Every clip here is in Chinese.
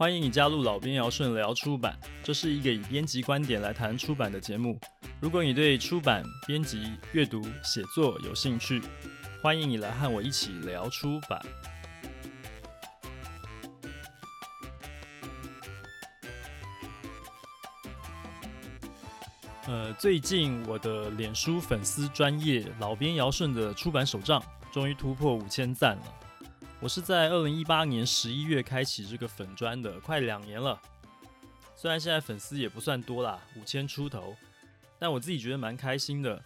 欢迎你加入老编尧顺聊出版，这是一个以编辑观点来谈出版的节目。如果你对出版、编辑、阅读、写作有兴趣，欢迎你来和我一起聊出版。呃，最近我的脸书粉丝专业老编尧顺的出版手账终于突破五千赞了。我是在二零一八年十一月开启这个粉专的，快两年了。虽然现在粉丝也不算多啦，五千出头，但我自己觉得蛮开心的。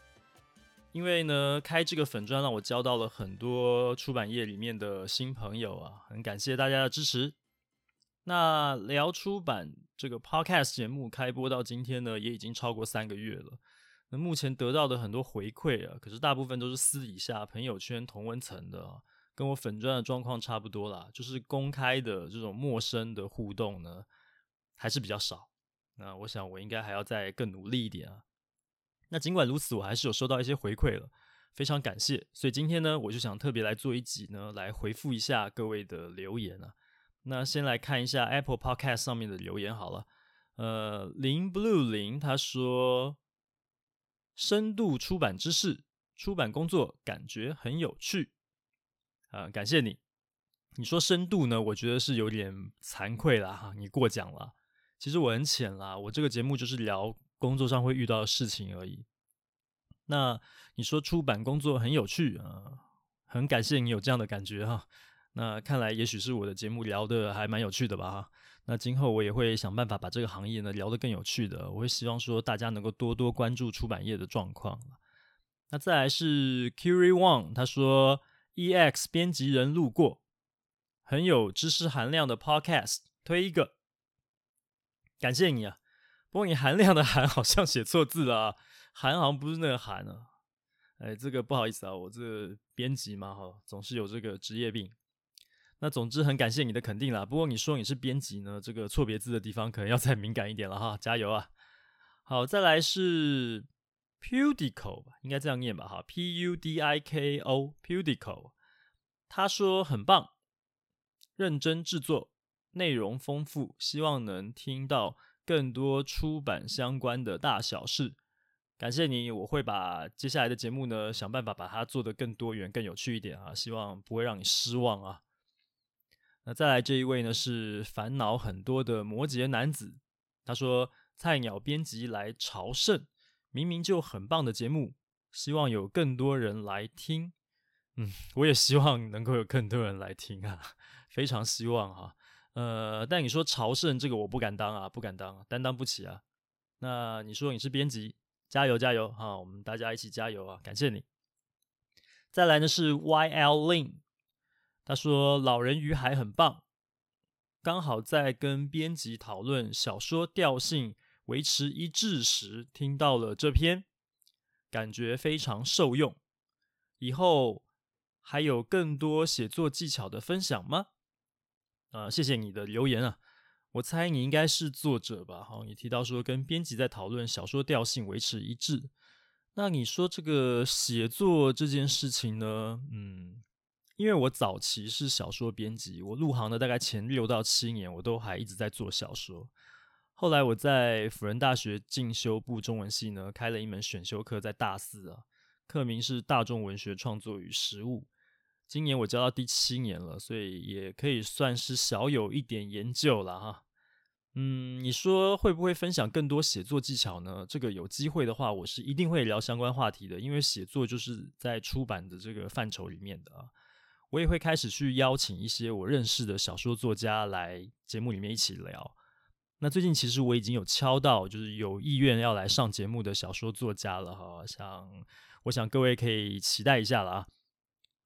因为呢，开这个粉专让我交到了很多出版业里面的新朋友啊，很感谢大家的支持。那聊出版这个 podcast 节目开播到今天呢，也已经超过三个月了。那目前得到的很多回馈啊，可是大部分都是私底下朋友圈同温层的。跟我粉钻的状况差不多啦，就是公开的这种陌生的互动呢，还是比较少。那我想我应该还要再更努力一点啊。那尽管如此，我还是有收到一些回馈了，非常感谢。所以今天呢，我就想特别来做一集呢，来回复一下各位的留言啊。那先来看一下 Apple Podcast 上面的留言好了。呃，林 Blue 林他说，深度出版知识，出版工作感觉很有趣。呃，感谢你。你说深度呢？我觉得是有点惭愧啦，哈，你过奖了。其实我很浅啦，我这个节目就是聊工作上会遇到的事情而已。那你说出版工作很有趣啊、很感谢你有这样的感觉哈。那看来也许是我的节目聊得还蛮有趣的吧哈。那今后我也会想办法把这个行业呢聊得更有趣的。我会希望说大家能够多多关注出版业的状况。那再来是 Curie Wang，他说。EX 编辑人路过，很有知识含量的 Podcast，推一个，感谢你啊！不过你含量的含好像写错字了啊，含好像不是那个含啊。哎，这个不好意思啊，我这编辑嘛哈，总是有这个职业病。那总之很感谢你的肯定啦。不过你说你是编辑呢，这个错别字的地方可能要再敏感一点了哈，加油啊！好，再来是。Pudico 吧，应该这样念吧，哈，P U D I K O，Pudico。他说很棒，认真制作，内容丰富，希望能听到更多出版相关的大小事。感谢你，我会把接下来的节目呢，想办法把它做得更多元、更有趣一点啊，希望不会让你失望啊。那再来这一位呢，是烦恼很多的摩羯男子，他说菜鸟编辑来朝圣。明明就很棒的节目，希望有更多人来听。嗯，我也希望能够有更多人来听啊，非常希望哈。呃，但你说朝圣这个我不敢当啊，不敢当，担当不起啊。那你说你是编辑，加油加油哈，我们大家一起加油啊！感谢你。再来呢是 YL Lin，他说老人与海很棒，刚好在跟编辑讨论小说调性。维持一致时，听到了这篇，感觉非常受用。以后还有更多写作技巧的分享吗？啊、呃，谢谢你的留言啊！我猜你应该是作者吧？好，你提到说跟编辑在讨论小说调性维持一致。那你说这个写作这件事情呢？嗯，因为我早期是小说编辑，我入行的大概前六到七年，我都还一直在做小说。后来我在辅仁大学进修部中文系呢，开了一门选修课，在大四啊，课名是大众文学创作与实务。今年我教到第七年了，所以也可以算是小有一点研究了哈。嗯，你说会不会分享更多写作技巧呢？这个有机会的话，我是一定会聊相关话题的，因为写作就是在出版的这个范畴里面的啊。我也会开始去邀请一些我认识的小说作家来节目里面一起聊。那最近其实我已经有敲到，就是有意愿要来上节目的小说作家了哈，想我想各位可以期待一下了啊。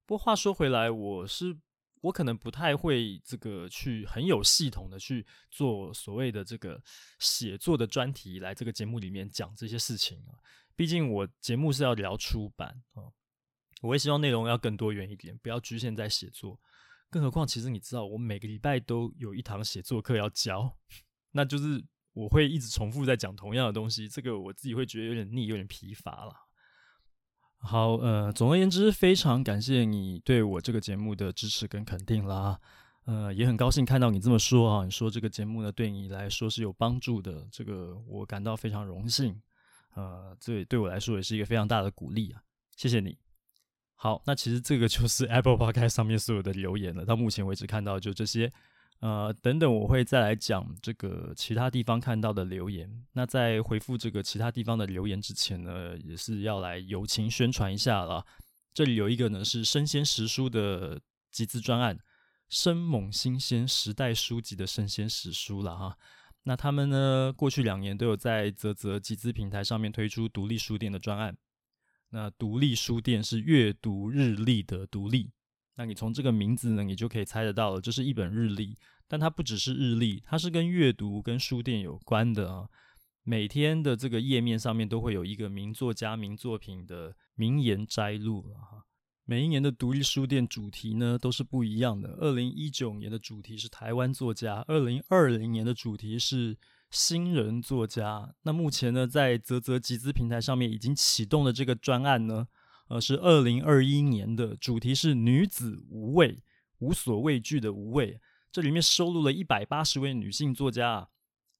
不过话说回来，我是我可能不太会这个去很有系统的去做所谓的这个写作的专题，来这个节目里面讲这些事情啊。毕竟我节目是要聊出版啊，我也希望内容要更多元一点，不要局限在写作。更何况，其实你知道，我每个礼拜都有一堂写作课要教。那就是我会一直重复在讲同样的东西，这个我自己会觉得有点腻，有点疲乏了。好，呃，总而言之，非常感谢你对我这个节目的支持跟肯定啦。呃，也很高兴看到你这么说啊，你说这个节目呢对你来说是有帮助的，这个我感到非常荣幸。呃，这对我来说也是一个非常大的鼓励啊，谢谢你。好，那其实这个就是 Apple Podcast 上面所有的留言了。到目前为止看到就这些，呃，等等我会再来讲这个其他地方看到的留言。那在回复这个其他地方的留言之前呢，也是要来友情宣传一下了。这里有一个呢是生鲜时书的集资专案，生猛新鲜时代书籍的生鲜食书了哈。那他们呢过去两年都有在泽泽集资平台上面推出独立书店的专案。那独立书店是阅读日历的独立，那你从这个名字呢，你就可以猜得到了，这是一本日历，但它不只是日历，它是跟阅读、跟书店有关的啊。每天的这个页面上面都会有一个名作家、名作品的名言摘录了哈。每一年的独立书店主题呢都是不一样的。二零一九年的主题是台湾作家，二零二零年的主题是。新人作家，那目前呢，在啧啧集资平台上面已经启动的这个专案呢，呃，是二零二一年的主题是女子无畏，无所畏惧的无畏。这里面收录了一百八十位女性作家，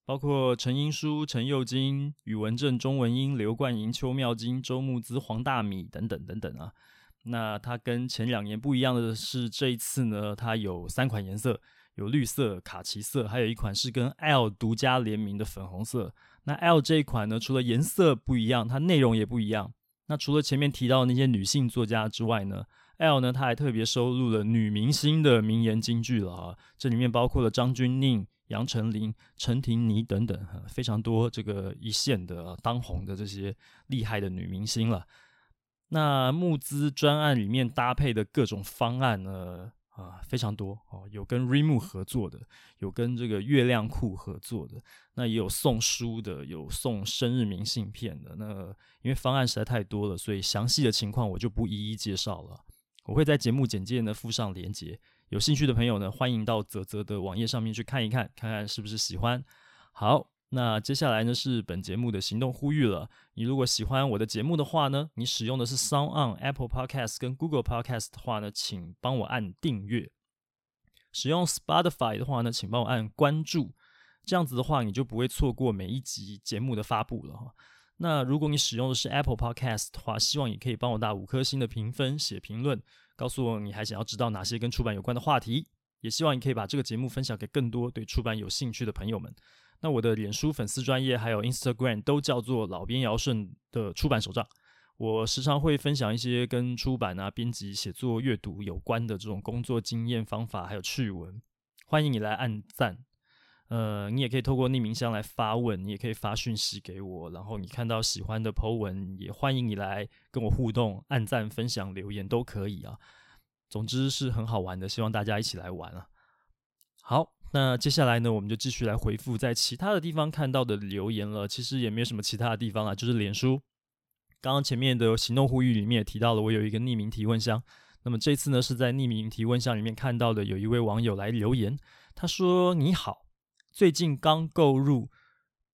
包括陈英书、陈幼金、宇文正、钟文英、刘冠莹、邱妙金、周慕姿、黄大米等等等等啊。那它跟前两年不一样的是，这一次呢，它有三款颜色。有绿色、卡其色，还有一款是跟 L 独家联名的粉红色。那 L 这一款呢，除了颜色不一样，它内容也不一样。那除了前面提到那些女性作家之外呢，L 呢，她还特别收录了女明星的名言金句了啊。这里面包括了张钧甯、杨丞琳、陈婷妮等等，非常多这个一线的当红的这些厉害的女明星了。那募资专案里面搭配的各种方案呢？啊，非常多哦，有跟 Rimu 合作的，有跟这个月亮库合作的，那也有送书的，有送生日明信片的。那因为方案实在太多了，所以详细的情况我就不一一介绍了。我会在节目简介呢附上连接，有兴趣的朋友呢，欢迎到泽泽的网页上面去看一看，看看是不是喜欢。好。那接下来呢是本节目的行动呼吁了。你如果喜欢我的节目的话呢，你使用的是 Sound On、Apple Podcast 跟 Google Podcast 的话呢，请帮我按订阅。使用 Spotify 的话呢，请帮我按关注。这样子的话，你就不会错过每一集节目的发布了哈。那如果你使用的是 Apple Podcast 的话，希望你可以帮我打五颗星的评分，写评论，告诉我你还想要知道哪些跟出版有关的话题。也希望你可以把这个节目分享给更多对出版有兴趣的朋友们。那我的脸书粉丝专业还有 Instagram 都叫做老编尧舜的出版手账，我时常会分享一些跟出版啊、编辑、写作、阅读有关的这种工作经验、方法还有趣闻，欢迎你来按赞。呃，你也可以透过匿名箱来发问，你也可以发讯息给我，然后你看到喜欢的 po 文，也欢迎你来跟我互动，按赞、分享、留言都可以啊。总之是很好玩的，希望大家一起来玩啊。好。那接下来呢，我们就继续来回复在其他的地方看到的留言了。其实也没有什么其他的地方啊，就是脸书。刚刚前面的行动呼吁里面也提到了，我有一个匿名提问箱。那么这次呢，是在匿名提问箱里面看到的，有一位网友来留言，他说：“你好，最近刚购入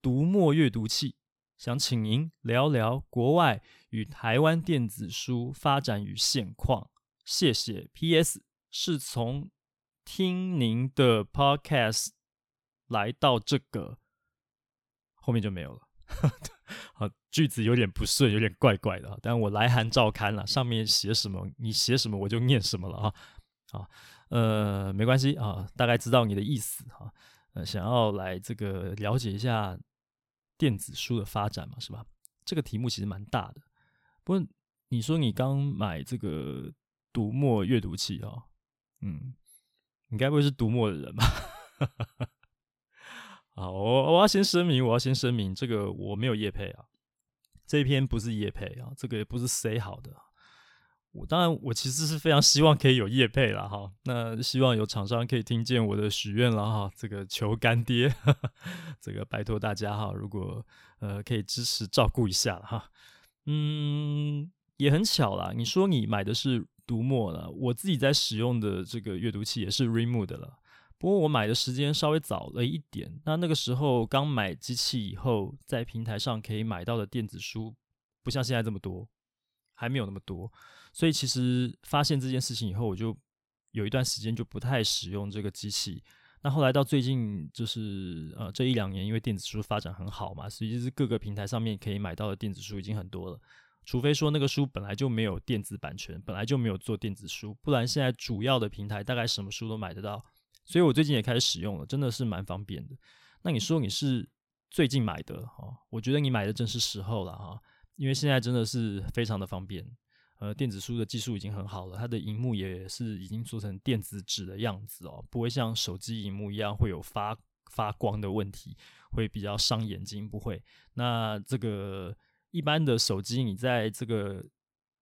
读墨阅读器，想请您聊聊国外与台湾电子书发展与现况。谢谢。P.S. 是从。”听您的 podcast 来到这个后面就没有了，好，句子有点不顺，有点怪怪的，但我来函照刊了，上面写什么你写什么我就念什么了啊，啊，呃，没关系啊，大概知道你的意思哈，呃，想要来这个了解一下电子书的发展嘛，是吧？这个题目其实蛮大的，不过你说你刚买这个读墨阅读器啊，嗯。你该不会是读墨的人吧？好，我我要先声明，我要先声明，这个我没有叶配啊，这一篇不是叶配啊，这个也不是谁好的。我当然，我其实是非常希望可以有叶配了哈。那希望有厂商可以听见我的许愿了哈。这个求干爹，呵 呵这个拜托大家哈，如果呃可以支持照顾一下哈。嗯，也很巧啦，你说你买的是。读墨了，我自己在使用的这个阅读器也是 Remo 的了。不过我买的时间稍微早了一点，那那个时候刚买机器以后，在平台上可以买到的电子书不像现在这么多，还没有那么多。所以其实发现这件事情以后，我就有一段时间就不太使用这个机器。那后来到最近，就是呃这一两年，因为电子书发展很好嘛，所以就是各个平台上面可以买到的电子书已经很多了。除非说那个书本来就没有电子版权，本来就没有做电子书，不然现在主要的平台大概什么书都买得到。所以我最近也开始使用了，真的是蛮方便的。那你说你是最近买的哈？我觉得你买的正是时候了哈，因为现在真的是非常的方便。呃，电子书的技术已经很好了，它的荧幕也是已经做成电子纸的样子哦，不会像手机荧幕一样会有发发光的问题，会比较伤眼睛。不会。那这个一般的手机，你在这个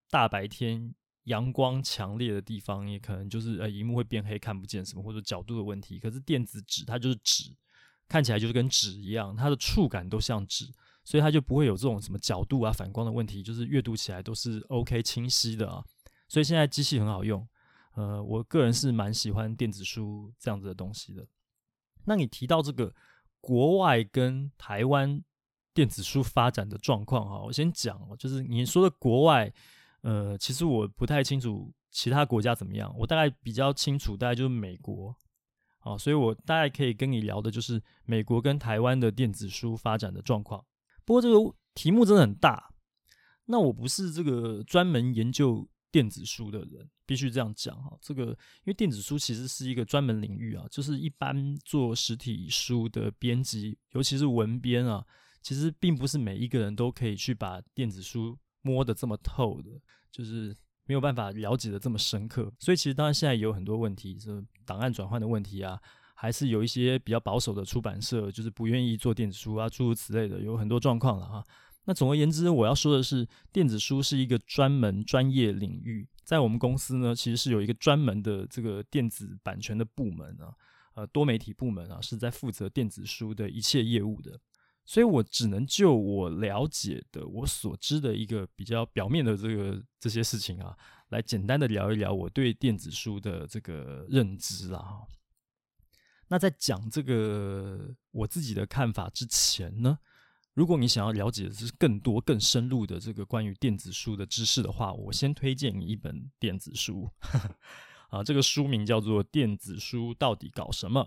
大白天阳光强烈的地方，也可能就是呃荧幕会变黑，看不见什么，或者角度的问题。可是电子纸它就是纸，看起来就是跟纸一样，它的触感都像纸。所以它就不会有这种什么角度啊、反光的问题，就是阅读起来都是 OK 清晰的啊。所以现在机器很好用，呃，我个人是蛮喜欢电子书这样子的东西的。那你提到这个国外跟台湾电子书发展的状况哈，我先讲，就是你说的国外，呃，其实我不太清楚其他国家怎么样，我大概比较清楚，大概就是美国，啊，所以我大概可以跟你聊的就是美国跟台湾的电子书发展的状况。不过这个题目真的很大，那我不是这个专门研究电子书的人，必须这样讲哈。这个因为电子书其实是一个专门领域啊，就是一般做实体书的编辑，尤其是文编啊，其实并不是每一个人都可以去把电子书摸得这么透的，就是没有办法了解得这么深刻。所以其实当然现在也有很多问题，是档案转换的问题啊。还是有一些比较保守的出版社，就是不愿意做电子书啊，诸如此类的，有很多状况了哈。那总而言之，我要说的是，电子书是一个专门专业领域，在我们公司呢，其实是有一个专门的这个电子版权的部门啊，呃，多媒体部门啊，是在负责电子书的一切业务的。所以我只能就我了解的、我所知的一个比较表面的这个这些事情啊，来简单的聊一聊我对电子书的这个认知啦。那在讲这个我自己的看法之前呢，如果你想要了解的是更多、更深入的这个关于电子书的知识的话，我先推荐你一本电子书，啊，这个书名叫做《电子书到底搞什么》。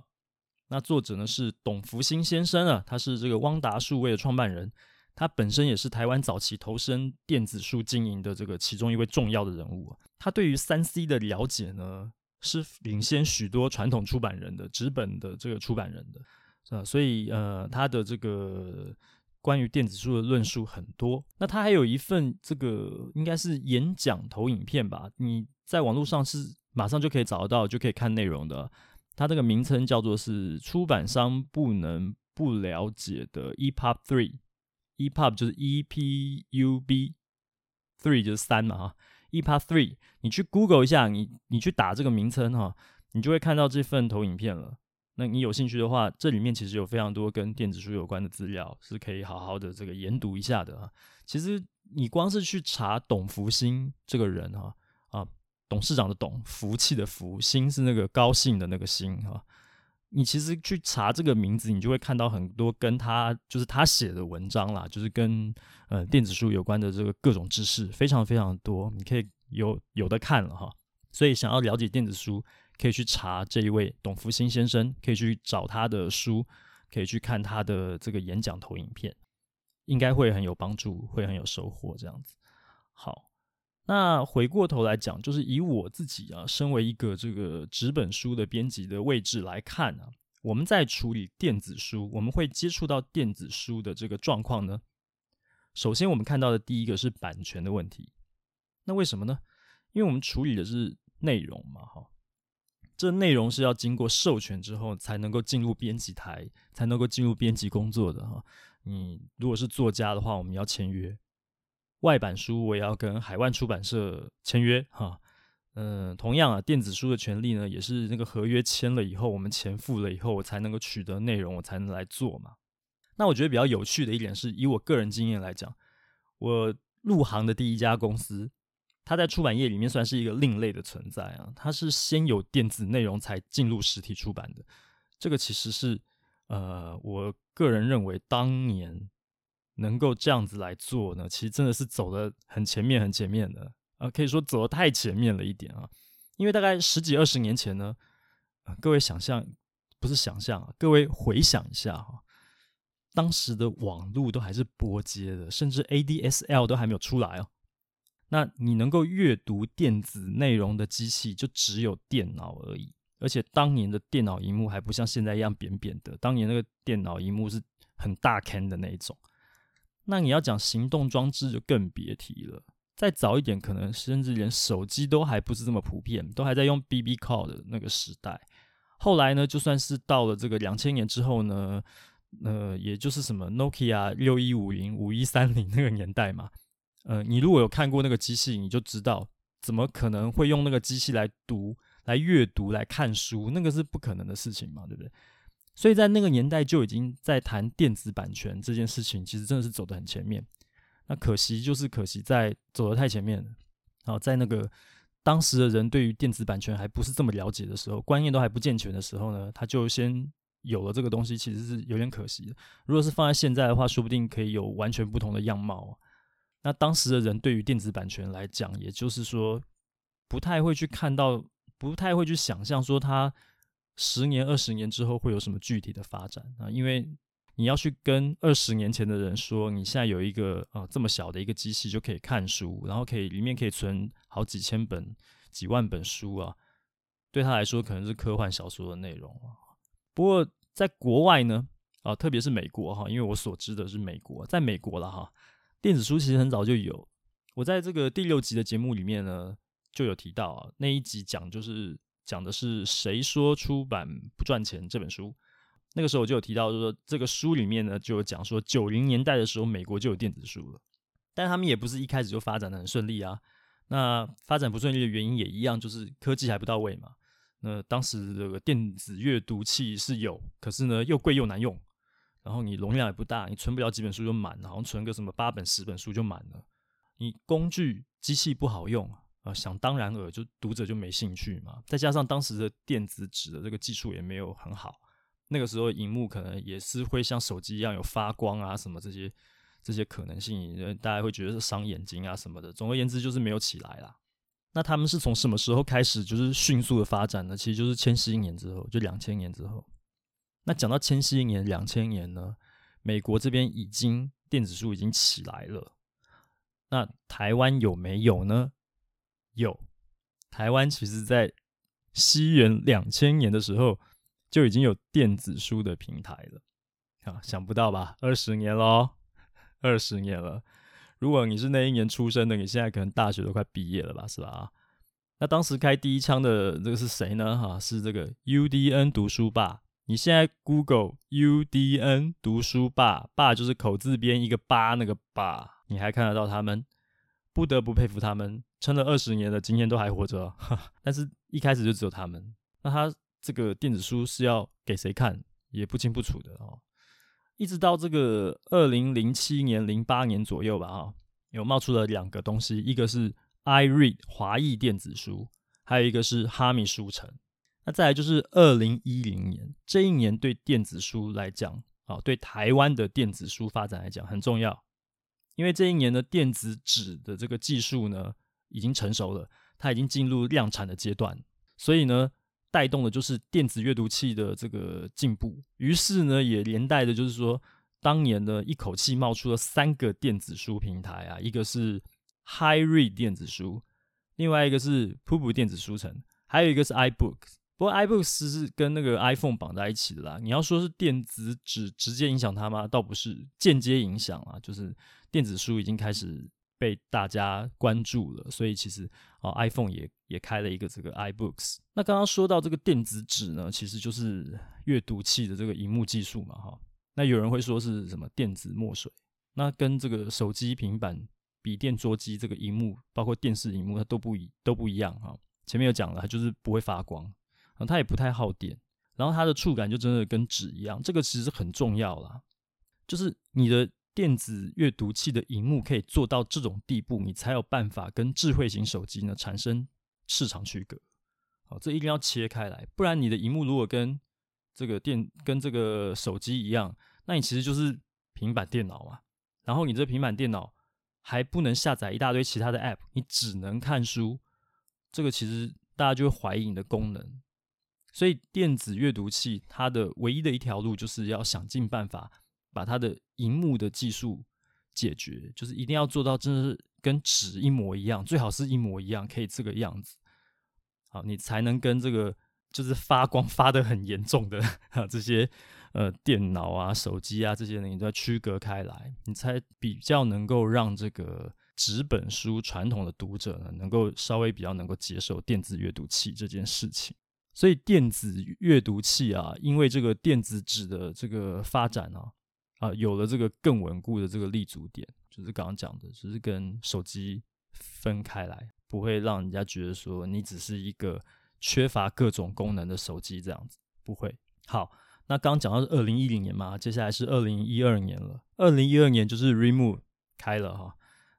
那作者呢是董福兴先生啊，他是这个汪达数位的创办人，他本身也是台湾早期投身电子书经营的这个其中一位重要的人物。他对于三 C 的了解呢，是领先许多传统出版人的纸本的这个出版人的，啊，所以呃，他的这个关于电子书的论述很多。那他还有一份这个应该是演讲投影片吧？你在网络上是马上就可以找得到，就可以看内容的。它这个名称叫做是出版商不能不了解的 EPUB Three，EPUB 就是 E P U B，Three 就是三嘛哈。EPUB 3，你去 Google 一下，你你去打这个名称哈，你就会看到这份投影片了。那你有兴趣的话，这里面其实有非常多跟电子书有关的资料，是可以好好的这个研读一下的啊。其实你光是去查董福兴这个人哈，董事长的董，福气的福，心是那个高兴的那个兴哈。你其实去查这个名字，你就会看到很多跟他就是他写的文章啦，就是跟呃电子书有关的这个各种知识，非常非常多，你可以有有的看了哈。所以想要了解电子书，可以去查这一位董福兴先生，可以去找他的书，可以去看他的这个演讲投影片，应该会很有帮助，会很有收获这样子。好。那回过头来讲，就是以我自己啊，身为一个这个纸本书的编辑的位置来看啊，我们在处理电子书，我们会接触到电子书的这个状况呢。首先，我们看到的第一个是版权的问题。那为什么呢？因为我们处理的是内容嘛，哈，这内容是要经过授权之后才能够进入编辑台，才能够进入编辑工作的哈。你如果是作家的话，我们要签约。外版书我也要跟海外出版社签约哈，嗯、同样啊，电子书的权利呢，也是那个合约签了以后，我们钱付了以后，我才能够取得内容，我才能来做嘛。那我觉得比较有趣的一点是，以我个人经验来讲，我入行的第一家公司，它在出版业里面算是一个另类的存在啊，它是先有电子内容才进入实体出版的，这个其实是呃，我个人认为当年。能够这样子来做呢，其实真的是走得很前面、很前面的啊，可以说走得太前面了一点啊。因为大概十几二十年前呢，呃、各位想象不是想象啊，各位回想一下哈，当时的网络都还是拨接的，甚至 ADSL 都还没有出来哦。那你能够阅读电子内容的机器就只有电脑而已，而且当年的电脑荧幕还不像现在一样扁扁的，当年那个电脑荧幕是很大坑的那一种。那你要讲行动装置就更别提了。再早一点，可能甚至连手机都还不是这么普遍，都还在用 BB Call 的那个时代。后来呢，就算是到了这个两千年之后呢，呃，也就是什么 Nokia 六一五零、五一三零那个年代嘛。呃，你如果有看过那个机器，你就知道怎么可能会用那个机器来读、来阅读、来看书，那个是不可能的事情嘛，对不对？所以在那个年代就已经在谈电子版权这件事情，其实真的是走得很前面。那可惜就是可惜在走得太前面了，然后在那个当时的人对于电子版权还不是这么了解的时候，观念都还不健全的时候呢，他就先有了这个东西，其实是有点可惜的。如果是放在现在的话，说不定可以有完全不同的样貌。那当时的人对于电子版权来讲，也就是说不太会去看到，不太会去想象说它十年、二十年之后会有什么具体的发展啊，因为。你要去跟二十年前的人说，你现在有一个啊、这么小的一个机器就可以看书，然后可以里面可以存好几千本、几万本书啊，对他来说可能是科幻小说的内容啊。不过在国外呢，啊特别是美国哈，因为我所知的是美国，在美国了哈，电子书其实很早就有。我在这个第六集的节目里面呢就有提到啊，那一集讲就是讲的是谁说出版不赚钱这本书。那个时候我就有提到，就是说这个书里面呢，就有讲说九零年代的时候，美国就有电子书了，但他们也不是一开始就发展的很顺利啊。那发展不顺利的原因也一样，就是科技还不到位嘛。那当时这个电子阅读器是有，可是呢又贵又难用，然后你容量也不大，你存不了几本书就满了，好像存个什么八本十本书就满了。你工具机器不好用啊，想当然尔，就读者就没兴趣嘛。再加上当时的电子纸的这个技术也没有很好。那个时候，荧幕可能也是会像手机一样有发光啊，什么这些这些可能性，大家会觉得是伤眼睛啊什么的。总而言之，就是没有起来啦。那他们是从什么时候开始就是迅速的发展呢？其实就是千禧年之后，就两千年之后。那讲到千禧年、两千年呢，美国这边已经电子书已经起来了。那台湾有没有呢？有。台湾其实在西元两千年的时候。就已经有电子书的平台了啊！想不到吧？二十年喽，二十年了。如果你是那一年出生的，你现在可能大学都快毕业了吧？是吧？那当时开第一枪的这个是谁呢？哈，是这个 UDN 读书吧。你现在 Google UDN 读书吧，霸就是口字边一个八那个吧，你还看得到他们？不得不佩服他们，撑了二十年的今天都还活着。但是一开始就只有他们，那他。这个电子书是要给谁看，也不清不楚的哦。一直到这个二零零七年、零八年左右吧，哈，有冒出了两个东西，一个是 iRead 华裔电子书，还有一个是哈密书城。那再来就是二零一零年，这一年对电子书来讲，啊，对台湾的电子书发展来讲很重要，因为这一年的电子纸的这个技术呢已经成熟了，它已经进入量产的阶段，所以呢。带动的就是电子阅读器的这个进步，于是呢，也连带的就是说，当年呢，一口气冒出了三个电子书平台啊，一个是 HiRead 电子书，另外一个是 Pubu 电子书城，还有一个是 iBooks。不过 iBooks 是跟那个 iPhone 绑在一起的啦。你要说是电子纸直接影响它吗？倒不是，间接影响啊，就是电子书已经开始。被大家关注了，所以其实啊，iPhone 也也开了一个这个 iBooks。那刚刚说到这个电子纸呢，其实就是阅读器的这个荧幕技术嘛，哈。那有人会说是什么电子墨水？那跟这个手机、平板、笔电、桌机这个荧幕，包括电视荧幕，它都不一都不一样哈。前面有讲了，它就是不会发光，它也不太耗电，然后它的触感就真的跟纸一样，这个其实很重要啦，就是你的。电子阅读器的荧幕可以做到这种地步，你才有办法跟智慧型手机呢产生市场区隔。好，这一定要切开来，不然你的荧幕如果跟这个电跟这个手机一样，那你其实就是平板电脑嘛。然后你这平板电脑还不能下载一大堆其他的 App，你只能看书。这个其实大家就会怀疑你的功能。所以电子阅读器它的唯一的一条路，就是要想尽办法把它的荧幕的技术解决，就是一定要做到真的是跟纸一模一样，最好是一模一样，可以这个样子。好，你才能跟这个就是发光发得很严重的 这些呃电脑啊、手机啊这些，你都要区隔开来，你才比较能够让这个。纸本书传统的读者呢，能够稍微比较能够接受电子阅读器这件事情，所以电子阅读器啊，因为这个电子纸的这个发展啊，啊，有了这个更稳固的这个立足点，就是刚刚讲的，就是跟手机分开来，不会让人家觉得说你只是一个缺乏各种功能的手机这样子，不会。好，那刚刚讲到是二零一零年嘛，接下来是二零一二年了，二零一二年就是 Remove 开了哈。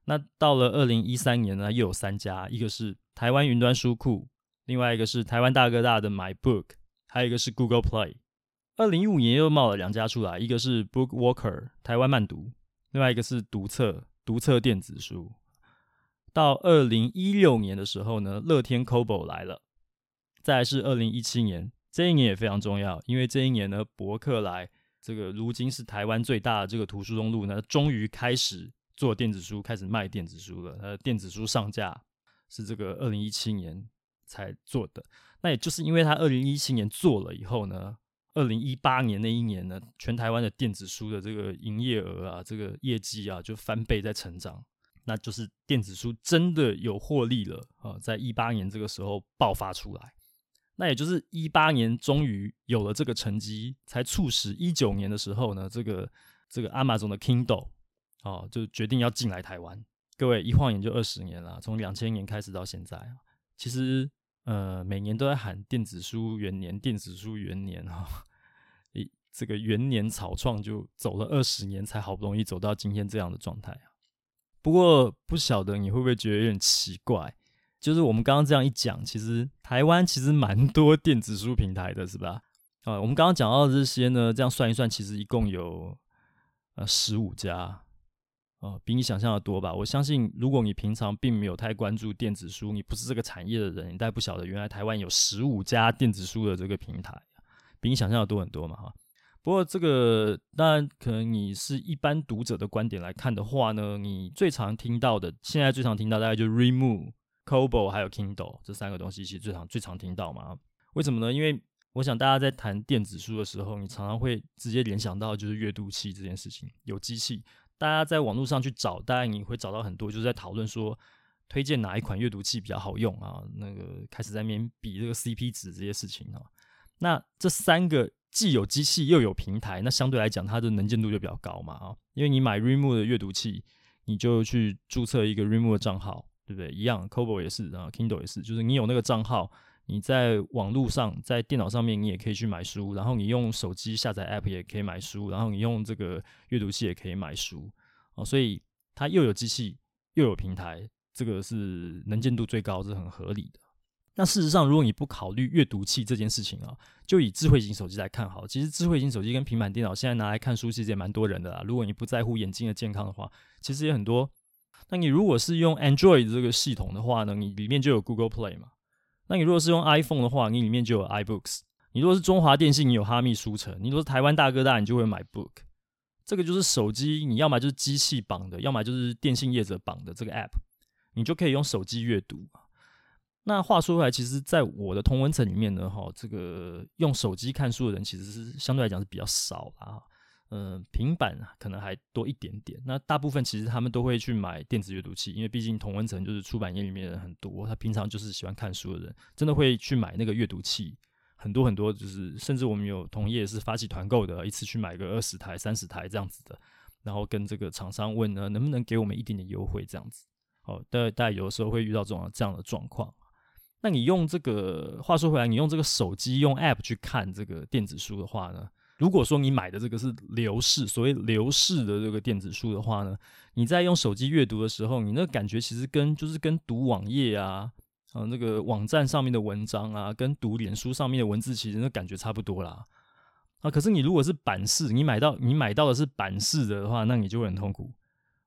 那到了二零一三年呢，又有三家，一个是台湾云端书库，另外一个是台湾大哥大的 MyBook，还有一个是 Google Play。二零一五年又冒了两家出来，一个是 BookWalker 台湾慢读，另外一个是读册读册电子书。到二零一六年的时候呢，乐天 Kobo 来了。再来是二零一七年，这一年也非常重要，因为这一年呢，博客来这个如今是台湾最大的这个图书中路呢，终于开始。做电子书开始卖电子书了，呃，电子书上架是这个二零一七年才做的。那也就是因为他二零一七年做了以后呢，二零一八年那一年呢，全台湾的电子书的这个营业额啊，这个业绩啊就翻倍在成长，那就是电子书真的有获利了啊，在一八年这个时候爆发出来。那也就是一八年终于有了这个成绩，才促使一九年的时候呢，这个这个 Amazon 的 Kindle。哦，就决定要进来台湾。各位一晃眼就二十年了，从两千年开始到现在，其实呃每年都在喊电子书元年，电子书元年哈。这个元年草创就走了二十年，才好不容易走到今天这样的状态啊。不过不晓得你会不会觉得有点奇怪，就是我们刚刚这样一讲，其实台湾其实蛮多电子书平台的，是吧？啊，我们刚刚讲到的这些呢，这样算一算，其实一共有呃十五家。哦，比你想象的多吧？我相信，如果你平常并没有太关注电子书，你不是这个产业的人，你大概不晓得原来台湾有十五家电子书的这个平台，比你想象的多很多嘛，哈。不过这个当然可能你是一般读者的观点来看的话呢，你最常听到的，现在最常听到大概就是 Remove、Kobo 还有 Kindle 这三个东西，其实最常最常听到嘛。为什么呢？因为我想大家在谈电子书的时候，你常常会直接联想到就是阅读器这件事情，有机器。大家在网络上去找，大概你会找到很多，就是在讨论说推荐哪一款阅读器比较好用啊，那个开始在那边比这个 CP 值这些事情啊。那这三个既有机器又有平台，那相对来讲它的能见度就比较高嘛啊，因为你买 Remove 的阅读器，你就去注册一个 Remove 的账号，对不对？一样，Kobo 也是啊，Kindle 也是，就是你有那个账号。你在网络上，在电脑上面，你也可以去买书，然后你用手机下载 App 也可以买书，然后你用这个阅读器也可以买书，哦，所以它又有机器又有平台，这个是能见度最高，是很合理的。那事实上，如果你不考虑阅读器这件事情啊，就以智慧型手机来看好，其实智慧型手机跟平板电脑现在拿来看书，其实也蛮多人的啦。如果你不在乎眼睛的健康的话，其实也很多。那你如果是用 Android 这个系统的话呢，你里面就有 Google Play 嘛。那你如果是用 iPhone 的话，你里面就有 iBooks。你如果是中华电信，你有哈密书城；你如果是台湾大哥大，你就会买 Book。这个就是手机，你要么就是机器绑的，要么就是电信业者绑的这个 App，你就可以用手机阅读。那话说回来，其实在我的同文层里面呢，哈，这个用手机看书的人其实是相对来讲是比较少啦。嗯、平板可能还多一点点。那大部分其实他们都会去买电子阅读器，因为毕竟同文层就是出版业里面人很多，他平常就是喜欢看书的人，真的会去买那个阅读器。很多很多，就是甚至我们有同业是发起团购的，一次去买个二十台、三十台这样子的，然后跟这个厂商问呢，能不能给我们一点点优惠这样子。哦，大大家有的时候会遇到这种这样的状况。那你用这个，话说回来，你用这个手机用 App 去看这个电子书的话呢？如果说你买的这个是流式，所谓流式的这个电子书的话呢，你在用手机阅读的时候，你那感觉其实跟就是跟读网页啊，啊那个网站上面的文章啊，跟读脸书上面的文字，其实那感觉差不多啦。啊，可是你如果是版式，你买到你买到的是版式的话，那你就会很痛苦。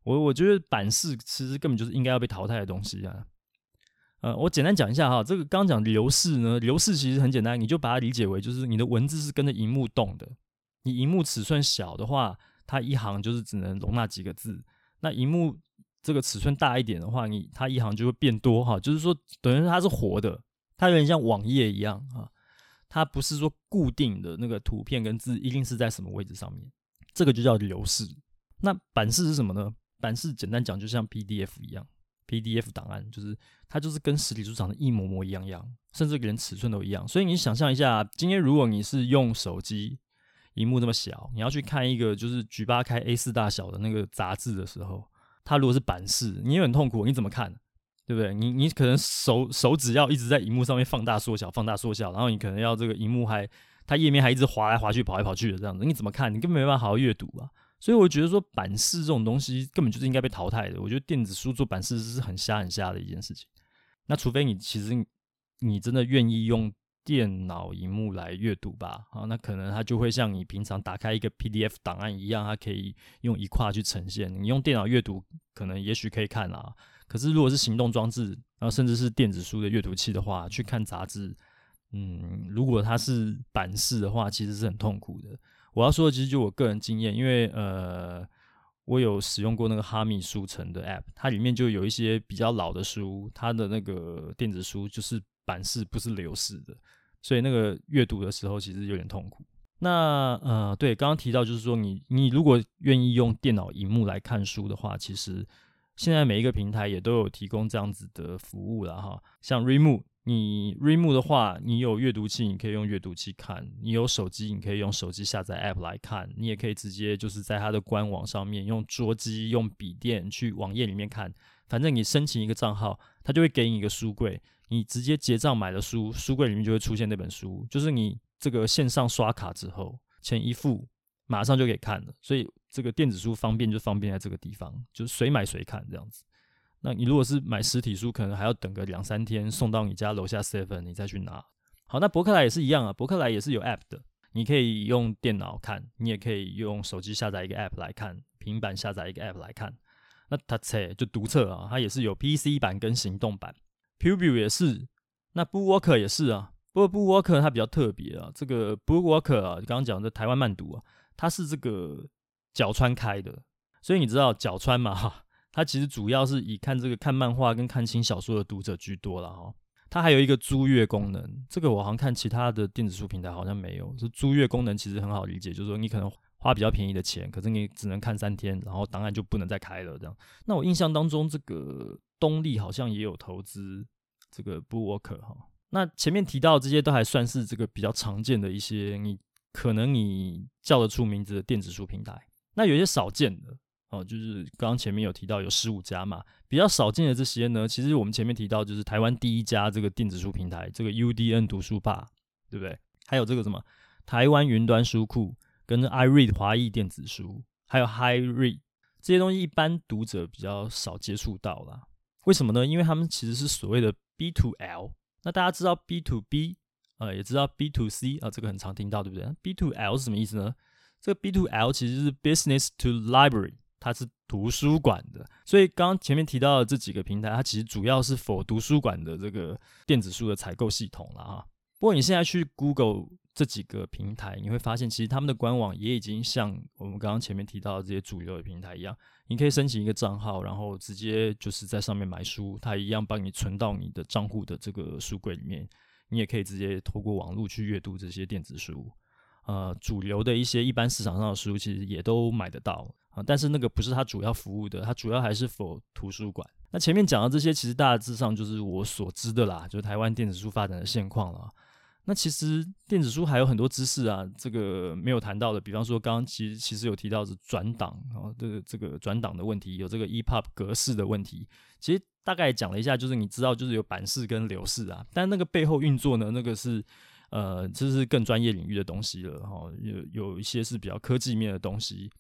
我我觉得版式其实根本就是应该要被淘汰的东西啊。呃，我简单讲一下哈，这个刚讲流逝呢，流逝其实很简单，你就把它理解为就是你的文字是跟着荧幕动的。你荧幕尺寸小的话，它一行就是只能容纳几个字。那荧幕这个尺寸大一点的话，你它一行就会变多哈，就是说等于它是活的，它有点像网页一样啊，它不是说固定的那个图片跟字一定是在什么位置上面，这个就叫流逝。那版式是什么呢？版式简单讲就像 PDF 一样。PDF 档案就是它，就是跟实体书长得一模模一样样，甚至连尺寸都一样。所以你想象一下，今天如果你是用手机，荧幕这么小，你要去看一个就是举八开 A4 大小的那个杂志的时候，它如果是版式，你也很痛苦，你怎么看？对不对？你你可能手手指要一直在荧幕上面放大缩小，放大缩小，然后你可能要这个荧幕还它页面还一直滑来滑去，跑来跑去的这样子，你怎么看？你根本没办法好好阅读啊。所以我觉得说版式这种东西根本就是应该被淘汰的。我觉得电子书做版式是很瞎很瞎的一件事情。那除非你其实你真的愿意用电脑荧幕来阅读吧，啊，那可能它就会像你平常打开一个 PDF 档案一样，它可以用一跨去呈现。你用电脑阅读可能也许可以看啊，可是如果是行动装置，然后甚至是电子书的阅读器的话，去看杂志，嗯，如果它是版式的话，其实是很痛苦的。我要说的其实就我个人经验，因为呃，我有使用过那个哈密书城的 App，它里面就有一些比较老的书，它的那个电子书就是版式不是流式的，所以那个阅读的时候其实有点痛苦。那呃，对，刚刚提到就是说你你如果愿意用电脑荧幕来看书的话，其实现在每一个平台也都有提供这样子的服务了哈，像 Readmoo。你 Readmoo 的话，你有阅读器，你可以用阅读器看；你有手机，你可以用手机下载 App 来看。你也可以直接就是在它的官网上面用桌机、用笔电去网页里面看。反正你申请一个账号，它就会给你一个书柜，你直接结账买了书，书柜里面就会出现那本书。就是你这个线上刷卡之后，钱一付，马上就可以看了。所以这个电子书方便就方便在这个地方，就是随买随看这样子。那你如果是买实体书，可能还要等个两三天送到你家楼下 seven，你再去拿。好，那博客来也是一样啊，博客来也是有 app 的，你可以用电脑看，你也可以用手机下载一个 app 来看，平板下载一个 app 来看。那它册就读册啊，它也是有 PC 版跟行动版。Pubu 也是，那 BookWalker 也是啊，不过 BookWalker 它比较特别啊，这个 BookWalker 啊，刚刚讲的台湾慢读啊，它是这个角川开的，所以你知道角川嘛哈？它其实主要是以看这个看漫画跟看轻小说的读者居多了哈。它还有一个租阅功能，这个我好像看其他的电子书平台好像没有。这租阅功能其实很好理解，就是说你可能花比较便宜的钱，可是你只能看三天，然后档案就不能再开了这样。那我印象当中，这个东立好像也有投资这个 BookWalker 哈。那前面提到这些都还算是这个比较常见的一些，你可能你叫得出名字的电子书平台。那有些少见的。哦，就是刚刚前面有提到有十五家嘛，比较少见的这些呢，其实我们前面提到就是台湾第一家这个电子书平台，这个 UDN 读书吧，对不对？还有这个什么台湾云端书库跟 iRead 华裔电子书，还有 HyRead 这些东西，一般读者比较少接触到啦。为什么呢？因为他们其实是所谓的 B to L。那大家知道 B to B、呃，也知道 B to C 啊，这个很常听到，对不对？B to L 是什么意思呢？这个 B to L 其实是 Business to Library。它是图书馆的，所以刚刚前面提到的这几个平台，它其实主要是否图书馆的这个电子书的采购系统了哈。不过你现在去 Google 这几个平台，你会发现其实他们的官网也已经像我们刚刚前面提到的这些主流的平台一样，你可以申请一个账号，然后直接就是在上面买书，它一样帮你存到你的账户的这个书柜里面。你也可以直接透过网络去阅读这些电子书。呃，主流的一些一般市场上的书，其实也都买得到。啊，但是那个不是它主要服务的，它主要还是 for 图书馆。那前面讲的这些，其实大致上就是我所知的啦，就是台湾电子书发展的现况了。那其实电子书还有很多知识啊，这个没有谈到的，比方说刚刚其实其实有提到是转档啊，这个这个转档的问题，有这个 EPUB 格式的问题。其实大概讲了一下，就是你知道，就是有版式跟流式啊，但那个背后运作呢，那个是呃，这是更专业领域的东西了哈，有有一些是比较科技面的东西。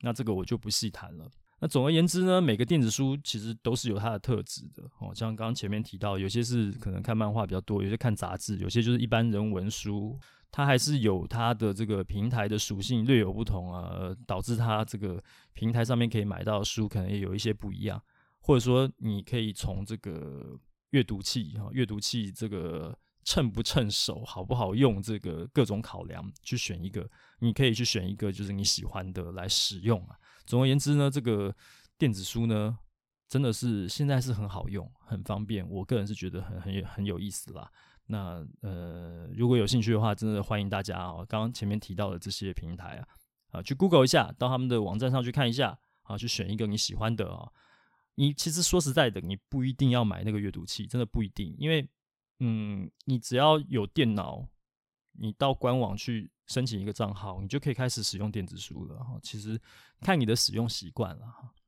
那这个我就不细谈了。那总而言之呢，每个电子书其实都是有它的特质的哦。像刚刚前面提到，有些是可能看漫画比较多，有些看杂志，有些就是一般人文书，它还是有它的这个平台的属性略有不同啊，导致它这个平台上面可以买到的书可能也有一些不一样，或者说你可以从这个阅读器哈，阅读器这个称不称手，好不好用，这个各种考量去选一个，你可以去选一个就是你喜欢的来使用啊。总而言之呢，这个电子书呢，真的是现在是很好用，很方便，我个人是觉得很很有很有意思啦。那呃，如果有兴趣的话，真的欢迎大家啊，刚刚前面提到的这些平台啊，啊，去 Google 一下，到他们的网站上去看一下，啊，去选一个你喜欢的啊。你其实说实在的，你不一定要买那个阅读器，真的不一定，因为嗯，你只要有电脑，你到官网去申请一个账号，你就可以开始使用电子书了哈。其实看你的使用习惯了。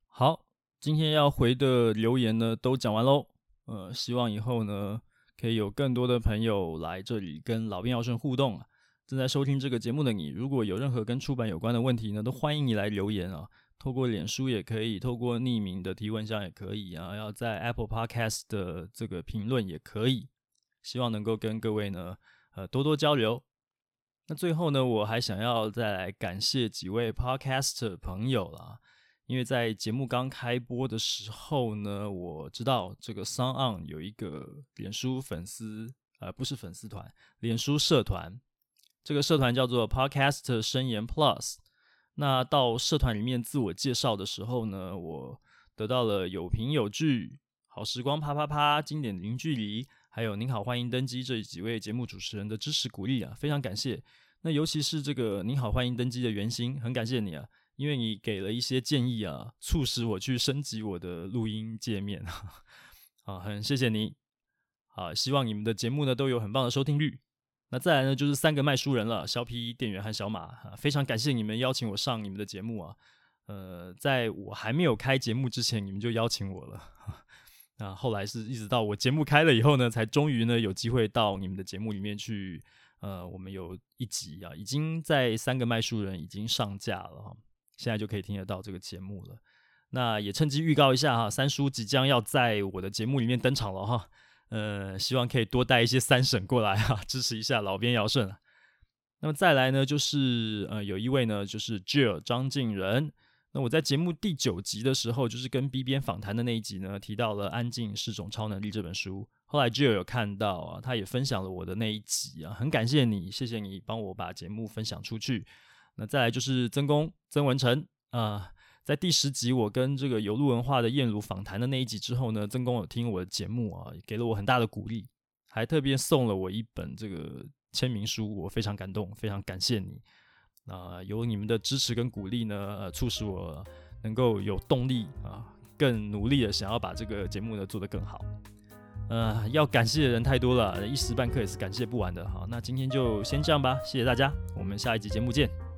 好，今天要回的留言呢，都讲完喽。呃，希望以后呢。可以有更多的朋友来这里跟老编尧舜互动啊！正在收听这个节目的你，如果有任何跟出版有关的问题呢，都欢迎你来留言啊！透过脸书也可以，透过匿名的提问箱也可以啊，要在 Apple Podcast 的这个评论也可以。希望能够跟各位呢，呃，多多交流。那最后呢，我还想要再来感谢几位 Podcaster 朋友啦。因为在节目刚开播的时候呢，我知道这个 Song On 有一个脸书粉丝，呃，不是粉丝团，脸书社团。这个社团叫做 Podcast 生研 Plus。那到社团里面自我介绍的时候呢，我得到了有凭有据、好时光啪啪啪、经典零距离，还有您好欢迎登机这几位节目主持人的支持鼓励啊，非常感谢。那尤其是这个您好欢迎登机的原型，很感谢你啊。因为你给了一些建议啊，促使我去升级我的录音界面啊，啊，很谢谢你，啊，希望你们的节目呢都有很棒的收听率。那再来呢就是三个卖书人了，肖皮店员和小马，啊，非常感谢你们邀请我上你们的节目啊，呃，在我还没有开节目之前，你们就邀请我了，那后来是一直到我节目开了以后呢，才终于呢有机会到你们的节目里面去，呃，我们有一集啊，已经在三个卖书人已经上架了。现在就可以听得到这个节目了。那也趁机预告一下哈，三叔即将要在我的节目里面登场了哈。呃，希望可以多带一些三婶过来哈，支持一下老边尧舜。那么再来呢，就是呃，有一位呢，就是 Jill 张晋仁。那我在节目第九集的时候，就是跟 B 编访谈的那一集呢，提到了《安静是种超能力》这本书。后来 Jill 有看到啊，他也分享了我的那一集啊，很感谢你，谢谢你帮我把节目分享出去。那再来就是曾公曾文成啊、在第十集我跟这个有路文化的燕如访谈的那一集之后呢，曾公有听我的节目啊，给了我很大的鼓励，还特别送了我一本这个签名书，我非常感动，非常感谢你。啊、呃，有你们的支持跟鼓励呢，促使我能够有动力啊，更努力的想要把这个节目呢做得更好。呃，要感谢的人太多了，一时半刻也是感谢不完的。好，那今天就先这样吧，谢谢大家，我们下一集节目见。